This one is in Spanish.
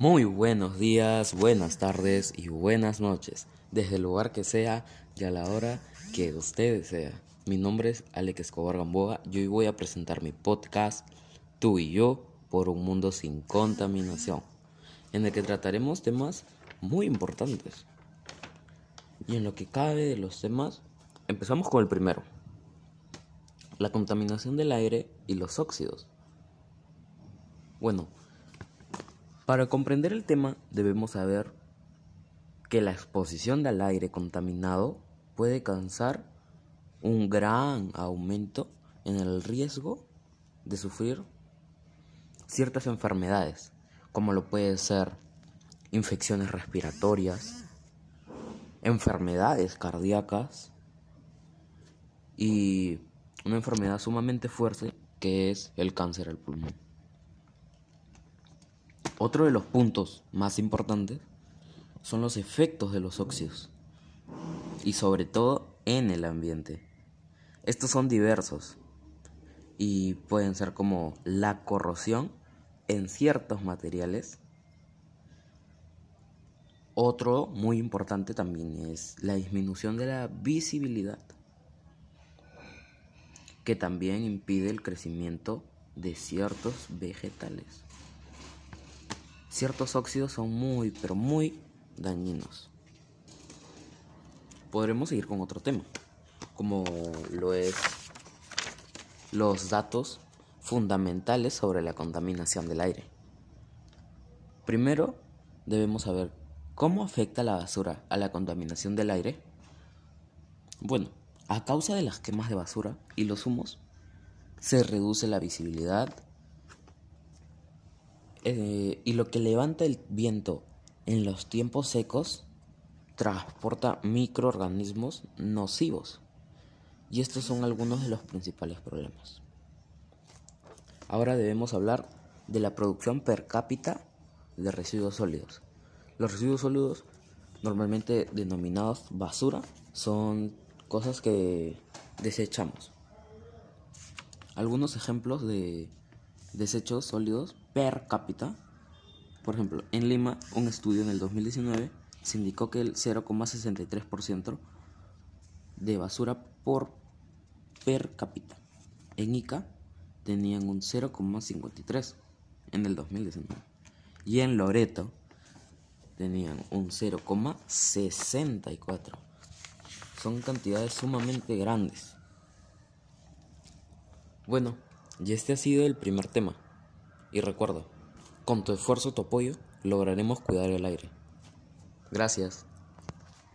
Muy buenos días, buenas tardes y buenas noches, desde el lugar que sea y a la hora que usted desea. Mi nombre es Alex Escobar Gamboa y hoy voy a presentar mi podcast Tú y yo por un mundo sin contaminación, en el que trataremos temas muy importantes. Y en lo que cabe de los temas, empezamos con el primero, la contaminación del aire y los óxidos. Bueno, para comprender el tema debemos saber que la exposición del aire contaminado puede causar un gran aumento en el riesgo de sufrir ciertas enfermedades, como lo puede ser infecciones respiratorias, enfermedades cardíacas y una enfermedad sumamente fuerte que es el cáncer al pulmón. Otro de los puntos más importantes son los efectos de los óxidos y sobre todo en el ambiente. Estos son diversos y pueden ser como la corrosión en ciertos materiales. Otro muy importante también es la disminución de la visibilidad, que también impide el crecimiento de ciertos vegetales. Ciertos óxidos son muy, pero muy dañinos. Podremos seguir con otro tema, como lo es los datos fundamentales sobre la contaminación del aire. Primero, debemos saber cómo afecta la basura a la contaminación del aire. Bueno, a causa de las quemas de basura y los humos, se reduce la visibilidad, eh, y lo que levanta el viento en los tiempos secos transporta microorganismos nocivos. Y estos son algunos de los principales problemas. Ahora debemos hablar de la producción per cápita de residuos sólidos. Los residuos sólidos, normalmente denominados basura, son cosas que desechamos. Algunos ejemplos de desechos sólidos per cápita. Por ejemplo, en Lima, un estudio en el 2019 se indicó que el 0,63% de basura por per cápita. En Ica tenían un 0,53 en el 2019. Y en Loreto tenían un 0,64. Son cantidades sumamente grandes. Bueno, y este ha sido el primer tema. Y recuerdo, con tu esfuerzo, tu apoyo, lograremos cuidar el aire. Gracias.